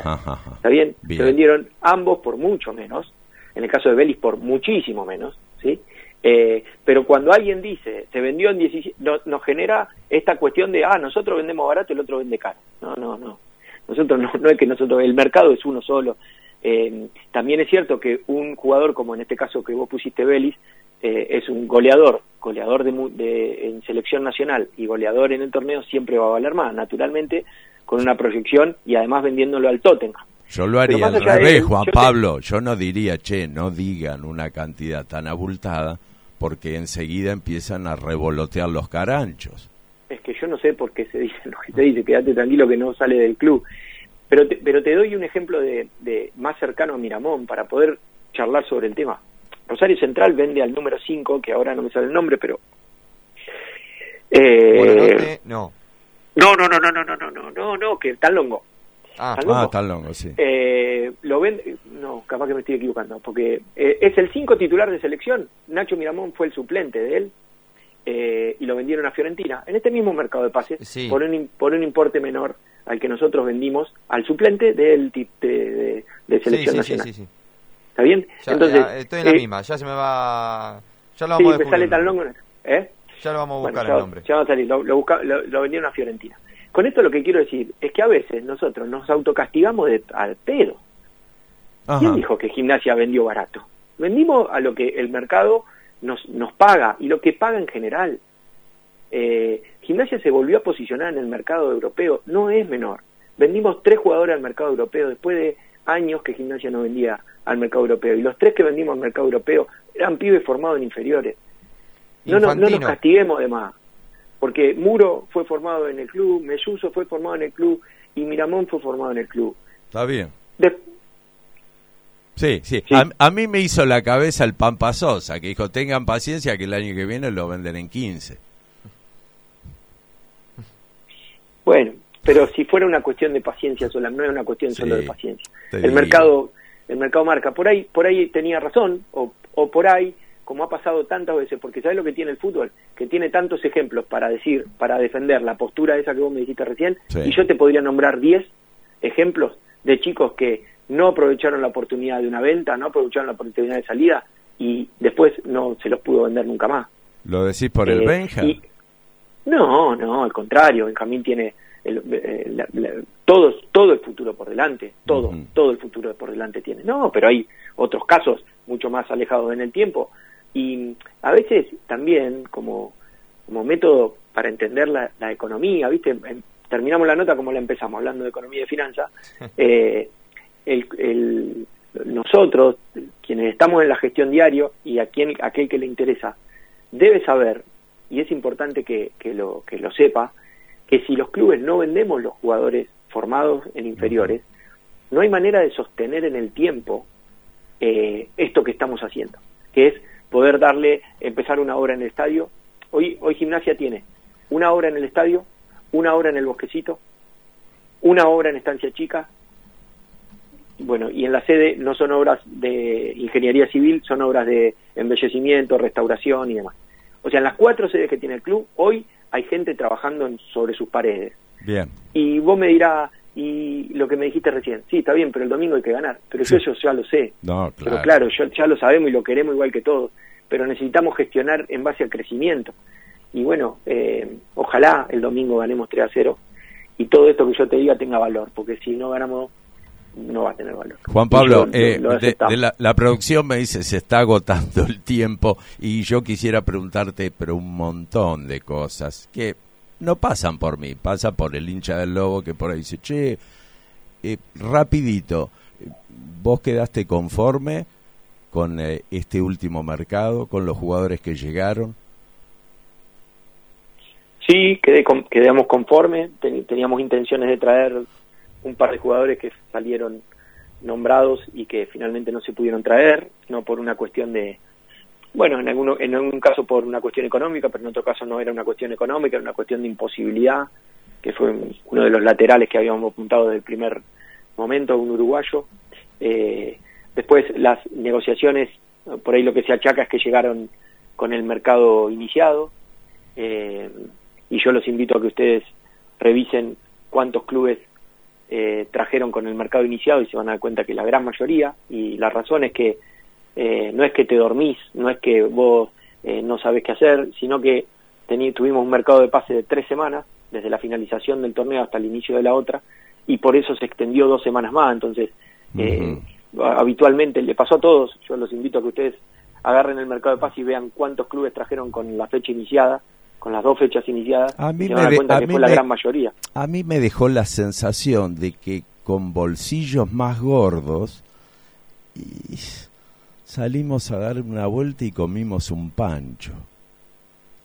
¿Está bien? Se vendieron ambos por mucho menos, en el caso de Vélez por muchísimo menos, ¿sí? Eh, pero cuando alguien dice se vendió en 17, nos genera esta cuestión de, ah, nosotros vendemos barato y el otro vende caro. No, no, no. Nosotros no, no es que nosotros, el mercado es uno solo. Eh, también es cierto que un jugador como en este caso que vos pusiste Vélez, eh, es un goleador, goleador de, en selección nacional y goleador en el torneo, siempre va a valer más, naturalmente, con una proyección y además vendiéndolo al Tottenham. Yo lo haría al revés, Juan Pablo. Yo no diría, che, no digan una cantidad tan abultada, porque enseguida empiezan a revolotear los caranchos. Es que yo no sé por qué se dice lo que se dice, quédate tranquilo que no sale del club. Pero te, pero te doy un ejemplo de, de más cercano a Miramón para poder charlar sobre el tema. Rosario Central vende al número 5, que ahora no me sale el nombre, pero... Eh, no. No, no, no, no, no, no, no, no, que tan longo. Ah, ah tan longo, sí. Eh, lo vende, no, capaz que me estoy equivocando, porque eh, es el 5 titular de selección. Nacho Miramón fue el suplente de él eh, y lo vendieron a Fiorentina, en este mismo mercado de pases, por, un, por un importe menor al que nosotros vendimos al suplente del de, de, de, selección sí, nacional. Sí, sí, ¿Está bien? Entonces, estoy en la eh, misma, ya se me va... Ya lo vamos sí, a sale tan longo, ¿eh? Ya lo vamos a buscar el nombre. Ya va a salir, lo, lo, vendieron a Fiorentina. Con esto lo que quiero decir es que a veces nosotros nos autocastigamos de, al pedo. ¿Quién dijo que gimnasia vendió barato? Vendimos a lo que el mercado nos, nos paga y lo que paga en general. Eh, gimnasia se volvió a posicionar en el mercado europeo, no es menor. Vendimos tres jugadores al mercado europeo después de años que Gimnasia no vendía al mercado europeo. Y los tres que vendimos al mercado europeo eran pibes formados en inferiores. No, no, no, nos castiguemos de más. Porque Muro fue formado en el club, Melluso fue formado en el club y Miramón fue formado en el club. Está bien. Sí, sí. A, mí me hizo la cabeza el Pampa Sosa, que dijo, tengan paciencia que el año que viene lo venden en 15. Bueno, pero si fuera una cuestión de paciencia sola, no es una cuestión solo de paciencia. El mercado, el mercado marca. Por ahí, por ahí tenía razón, o, o por ahí, como ha pasado tantas veces, porque ¿sabes lo que tiene el fútbol? Que tiene tantos ejemplos para decir, para defender la postura esa que vos me dijiste recién, y yo te podría nombrar 10 ejemplos de chicos que no aprovecharon la oportunidad de una venta, no aprovecharon la oportunidad de salida, y después no se los pudo vender nunca más. ¿Lo decís por el eh, Benja? no, no, al contrario, Benjamín tiene todo, todo el futuro por delante, todo, todo el futuro por delante tiene. No, pero hay otros casos mucho más alejados en el tiempo. Y a veces también como, como método para entender la, economía, ¿viste? Terminamos la nota como la empezamos, hablando de economía y de finanzas. Eh, el, nosotros, quienes estamos en la gestión diario y a quien, aquel que le interesa, debe saber, y es importante que, que, lo, que lo sepa, que si los clubes no vendemos los jugadores formados en inferiores, no hay manera de sostener en el tiempo eh, esto que estamos haciendo, que es poder darle, empezar una hora en el estadio. Hoy, hoy gimnasia tiene una hora en el estadio, una hora en el bosquecito, una hora en estancia chica, bueno, y en la sede no son obras de ingeniería civil, son obras de embellecimiento, restauración y demás. O sea, en las cuatro sedes que tiene el club, hoy hay gente trabajando sobre sus paredes. Bien. Y vos me dirás, y lo que me dijiste recién, sí, está bien, pero el domingo hay que ganar. Pero yo eso ya lo sé. No, claro. Pero claro, ya lo sabemos y lo queremos igual que todos. Pero necesitamos gestionar en base al crecimiento. Y bueno, eh, ojalá el domingo ganemos 3 a 0 y todo esto que yo te diga tenga valor, porque si no ganamos no va a tener valor. Juan Pablo, eh, la, producción me dice se está agotando el tiempo y yo quisiera preguntarte, pero un montón de cosas que no pasan por mí, pasa por el hincha del lobo que por ahí dice, che, eh, rapidito, ¿vos quedaste conforme con eh, este último mercado, con los jugadores que llegaron? Sí, quedé quedamos conforme, teníamos intenciones de traer un par de jugadores que salieron nombrados y que finalmente no se pudieron traer, no por una cuestión de, bueno, en, alguno, en algún caso por una cuestión económica, pero en otro caso no era una cuestión económica, era una cuestión de imposibilidad, que fue uno de los laterales que habíamos apuntado desde el primer momento, un uruguayo. Eh, después las negociaciones, por ahí lo que se achaca es que llegaron con el mercado iniciado, eh, y yo los invito a que ustedes revisen cuántos clubes eh, trajeron con el mercado iniciado y se van a dar cuenta que la gran mayoría, y la razón es que eh, no es que te dormís, no es que vos eh, no sabés qué hacer, sino que tuvimos un mercado de pase de tres semanas, desde la finalización del torneo hasta el inicio de la otra, y por eso se extendió dos semanas más, entonces habitualmente le pasó a todos, yo los invito a que ustedes agarren el mercado de pase y vean cuántos clubes trajeron con la fecha iniciada, con las dos fechas iniciadas, a mí se me, cuenta que fue la gran mayoría. A mí me dejó la sensación de que con bolsillos más gordos y salimos a dar una vuelta y comimos un pancho.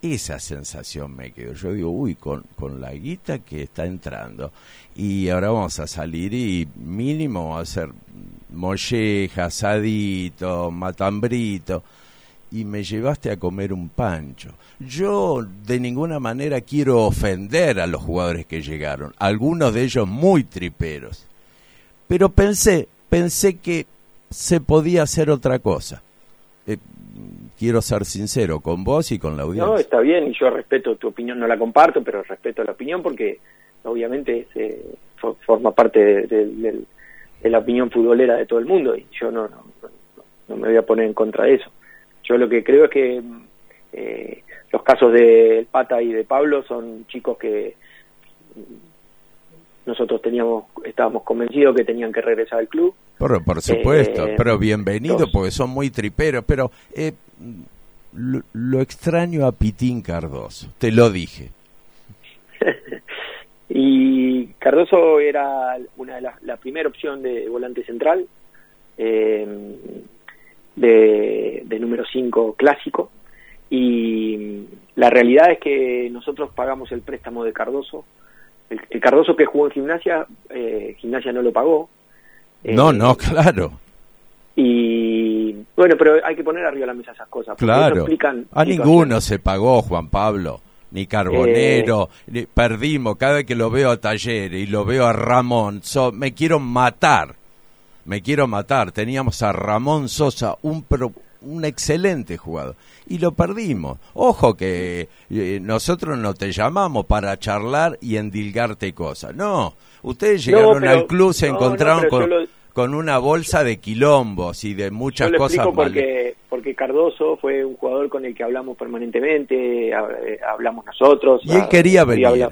Esa sensación me quedó. Yo digo, uy, con, con la guita que está entrando. Y ahora vamos a salir y mínimo a hacer molleja, asadito, matambrito y me llevaste a comer un pancho. Yo de ninguna manera quiero ofender a los jugadores que llegaron, algunos de ellos muy triperos. Pero pensé, pensé que se podía hacer otra cosa. Eh, quiero ser sincero con vos y con la audiencia. No, está bien y yo respeto tu opinión, no la comparto, pero respeto la opinión porque obviamente se, forma parte de, la opinión futbolera de todo el mundo y yo no, no me voy a poner en contra de eso. Yo lo que creo es que eh, los casos de Pata y de Pablo son chicos que nosotros teníamos estábamos convencidos que tenían que regresar al club. Por, por supuesto, eh, pero bienvenido porque son muy triperos, pero eh, lo, extraño a Pitín Cardoso, te lo dije. y Cardoso era una de las, la primera opción de volante central. Eh, de, número 5 clásico y la realidad es que nosotros pagamos el préstamo de Cardoso. El, Cardoso que jugó en gimnasia, eh, gimnasia no lo pagó. no, eh, no, claro. Y bueno, pero hay que poner arriba de la mesa esas cosas. Claro. A ninguno se pagó, Juan Pablo. Ni Carbonero, eh, perdimos. Cada vez que lo veo a Taller y lo veo a Ramón, me quiero matar me quiero matar. Teníamos a Ramón Sosa, un, un excelente jugador, y lo perdimos. Ojo que eh, nosotros no te llamamos para charlar y endilgarte cosas. No, ustedes llegaron al club, se encontraron con, con, una bolsa de quilombos y de muchas yo lo cosas porque, porque Cardoso fue un jugador con el que hablamos permanentemente, eh, hablamos nosotros. Y él quería venir.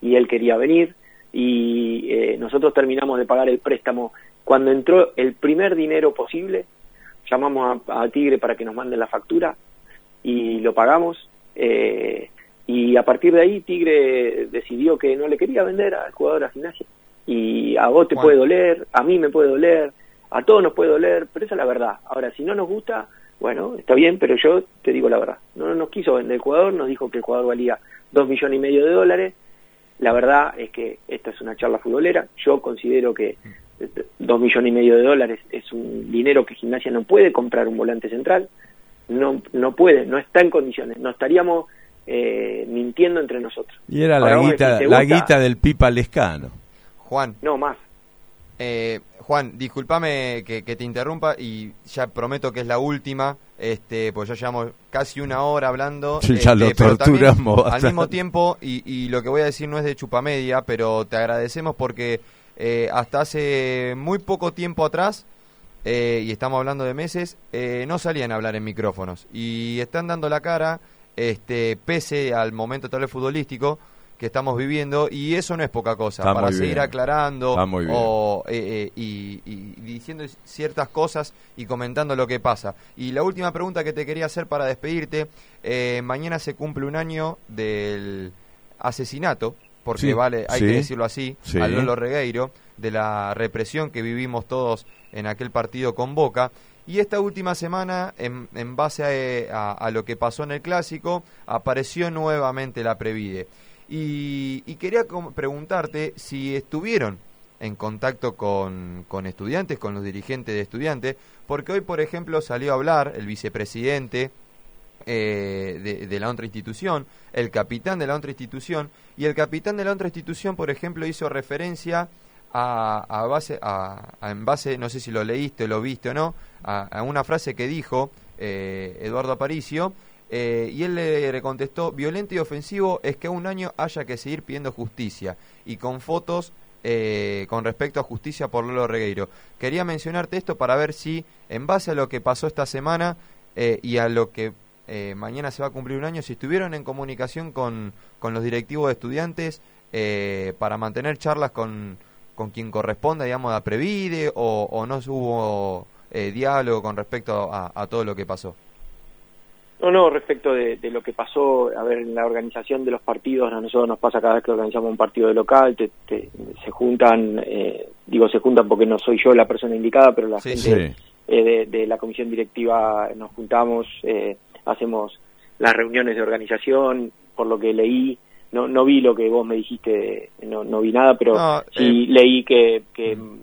y él quería venir y eh, nosotros terminamos de pagar el préstamo. Cuando entró el primer dinero posible, llamamos a, Tigre para que nos manden la factura y lo pagamos. Eh, y a partir de ahí Tigre decidió que no le quería vender al jugador a gimnasia. Y a vos te puede doler, a mí me puede doler, a todos nos puede doler, pero esa es la verdad. Ahora, si no nos gusta, bueno, está bien, pero yo te digo la verdad. No nos quiso vender el jugador, nos dijo que el jugador valía dos millones y medio de dólares. La verdad es que esta es una charla futbolera. Yo considero que dos millones y medio de dólares es un dinero que Gimnasia no puede comprar un volante central. No, no puede, no está en condiciones. No estaríamos eh, mintiendo entre nosotros. Y era la guita, la guita del Pipa Lescano. Juan. No, más. Eh, Juan, discúlpame que, te interrumpa y ya prometo que es la última, este, pues ya llevamos casi una hora hablando. Sí, ya lo este, torturamos. Al mismo tiempo, y, lo que voy a decir no es de chupamedia, pero te agradecemos porque eh, hasta hace muy poco tiempo atrás, eh, y estamos hablando de meses, eh, no salían a hablar en micrófonos. Y están dando la cara, este, pese al momento tal futbolístico que estamos viviendo y eso no es poca cosa. Para seguir aclarando o, eh, eh, y, diciendo ciertas cosas y comentando lo que pasa. Y la última pregunta que te quería hacer para despedirte, mañana se cumple un año del asesinato, porque vale, hay que decirlo así, a Lolo Regueiro, de la represión que vivimos todos en aquel partido con Boca. Y esta última semana, en, en base a, a, lo que pasó en el clásico, apareció nuevamente la Previde. Y, quería preguntarte si estuvieron en contacto con, estudiantes, con los dirigentes de estudiantes, porque hoy, por ejemplo, salió a hablar el vicepresidente eh, de, la otra institución, el capitán de la otra institución, y el capitán de la otra institución, por ejemplo, hizo referencia a, base, a, en base, no sé si lo leíste, lo viste o no, a, una frase que dijo eh, Eduardo Aparicio, eh, y él le contestó, violento y ofensivo es que un año haya que seguir pidiendo justicia. Y con fotos eh, con respecto a justicia por Lolo Regueiro. Quería mencionarte esto para ver si, en base a lo que pasó esta semana eh, y a lo que mañana se va a cumplir un año, si estuvieron en comunicación con, con los directivos de estudiantes para mantener charlas con, con quien corresponda, digamos, a Previde, o, o no hubo diálogo con respecto a todo lo que pasó. No, no, respecto de, lo que pasó, a ver, en la organización de los partidos, a nosotros nos pasa cada vez que organizamos un partido de local, se juntan, eh, digo se juntan porque no soy yo la persona indicada, pero la gente eh, de, la comisión directiva nos juntamos, eh, hacemos las reuniones de organización, por lo que leí, no, no vi lo que vos me dijiste, no, no vi nada, pero sí leí que, que mm.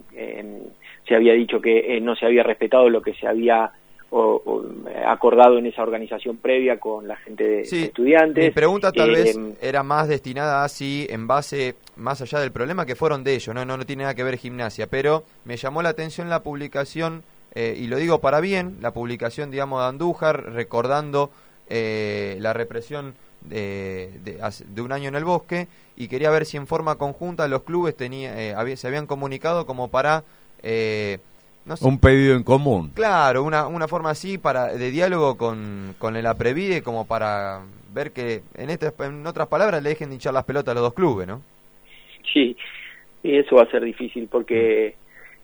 se había dicho que no se había respetado lo que se había o, acordado en esa organización previa con la gente de estudiantes. Mi pregunta tal vez eh, era más destinada así en base, más allá del problema que fueron de ellos, no, no, no tiene nada que ver gimnasia, pero me llamó la atención la publicación, eh, y lo digo para bien, la publicación, digamos, de Andújar, recordando eh, la represión de, de, un año en el bosque, y quería ver si en forma conjunta los clubes tenía, se habían comunicado como para un pedido en común. Claro, una, una forma así para de diálogo con, con el Aprevide como para ver que, en, este, en otras palabras, le dejen de hinchar las pelotas a los dos clubes, ¿no? Sí, y eso va a ser difícil porque,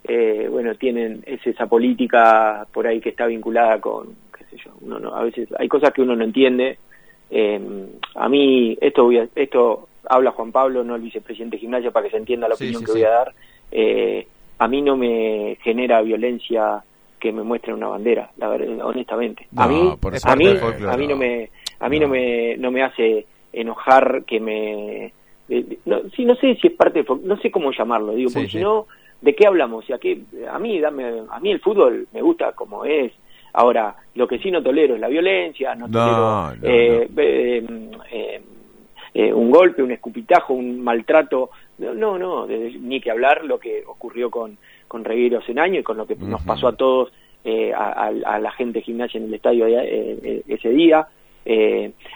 eh, bueno, tienen es esa política por ahí que está vinculada con, qué sé yo, uno no, a veces hay cosas que uno no entiende. Eh, a mí, esto, voy a, esto habla Juan Pablo, no el vicepresidente de gimnasia, para que se entienda la opinión que voy a dar. Eh, a mí no me genera violencia que me muestre una bandera, la verdad, honestamente. a mí, a mí, a mí no me, a mí no, me, no me hace enojar que me, no, sí, no sé si es parte, no sé cómo llamarlo, digo, porque si no, ¿de qué hablamos? O que a mí, dame, a mí el fútbol me gusta como es. Ahora, lo que sí no tolero es la violencia, no tolero eh, eh, eh, eh, un golpe, un escupitajo, un maltrato. No, no, ni que hablar lo que ocurrió con, con Reguero un año y con lo que nos pasó a todos, eh, a, la gente de gimnasia en el estadio eh, ese día.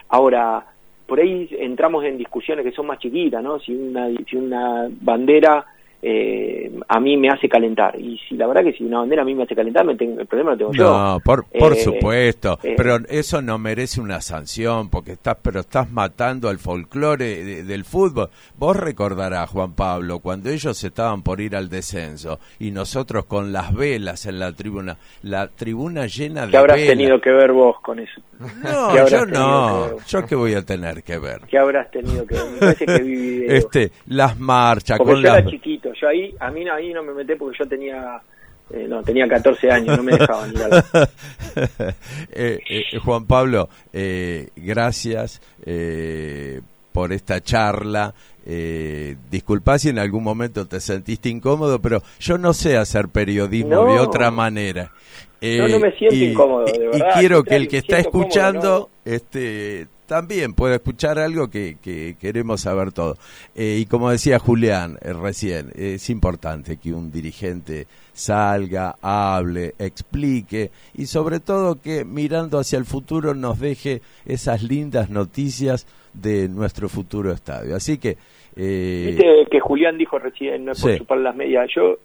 ahora, por ahí entramos en discusiones que son más chiquitas, ¿no? Si una, si una bandera eh, a mí me hace calentar. Y si la verdad que si una bandera a mí me hace calentar, me tengo, el problema lo tengo yo. No, por, por eh, supuesto, eh, pero eso no merece una sanción, porque estás, pero estás matando al folclore del fútbol. Vos recordarás, Juan Pablo, cuando ellos estaban por ir al descenso y nosotros con las velas en la tribuna, la tribuna llena de ¿Qué habrás tenido que ver vos con eso? No, yo no, yo qué voy a tener que ver. ¿Qué habrás tenido que ver? Me parece que vi Este, las marchas, con yo era chiquito, yo ahí, a mí ahí no me metí porque yo tenía eh, no, tenía 14 años, no me dejaban ir eh, eh, Juan Pablo, gracias por esta charla. Eh, disculpa si en algún momento te sentiste incómodo, pero yo no sé hacer periodismo de otra manera. no, no me siento incómodo, de verdad. Y quiero que el que está escuchando este, también pueda escuchar algo que, queremos saber todo. Eh, y como decía Julián eh, recién, es importante que un dirigente salga, hable, explique y sobre todo que mirando hacia el futuro nos deje esas lindas noticias de nuestro futuro estadio. Así que... Eh... Viste que Julián dijo recién, no es por chupar las medias, yo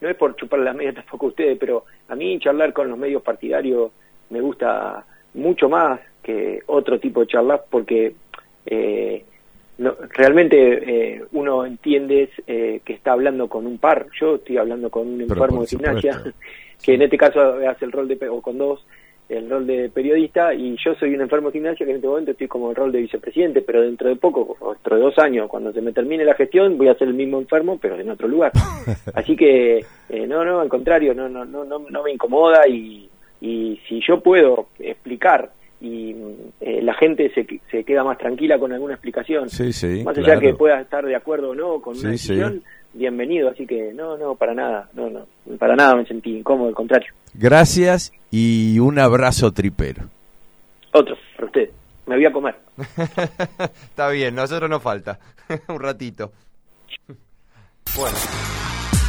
no es por chupar las medias tampoco ustedes, pero a mí charlar con los medios partidarios me gusta mucho más que otro tipo de charlas porque eh, no, realmente eh, uno entiende eh, que está hablando con un par. Yo estoy hablando con un enfermo de gimnasia, que en este caso hace el rol de, o con dos, el rol de periodista y yo soy un enfermo de gimnasia que en este momento estoy como el rol de vicepresidente, pero dentro de poco, dentro de dos años, cuando se me termine la gestión, voy a ser el mismo enfermo, pero en otro lugar. Así que eh, no, no, al contrario, no, no, no, no, no me incomoda y, y si yo puedo explicar y eh, la gente se, se queda más tranquila con alguna explicación, sí, sí, más allá que pueda estar de acuerdo o no con una decisión, bienvenido, así que no, no, para nada, no, no, para nada me sentí incómodo, al contrario. Gracias y un abrazo tripero. Otro, para usted. Me voy a comer. Está bien, nosotros nos falta. un ratito. bueno.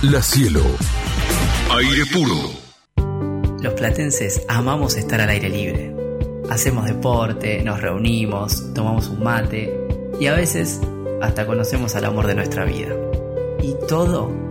La cielo. Aire puro. Los platenses amamos estar al aire libre. Hacemos deporte, nos reunimos, tomamos un mate y a veces hasta conocemos al amor de nuestra vida. Y todo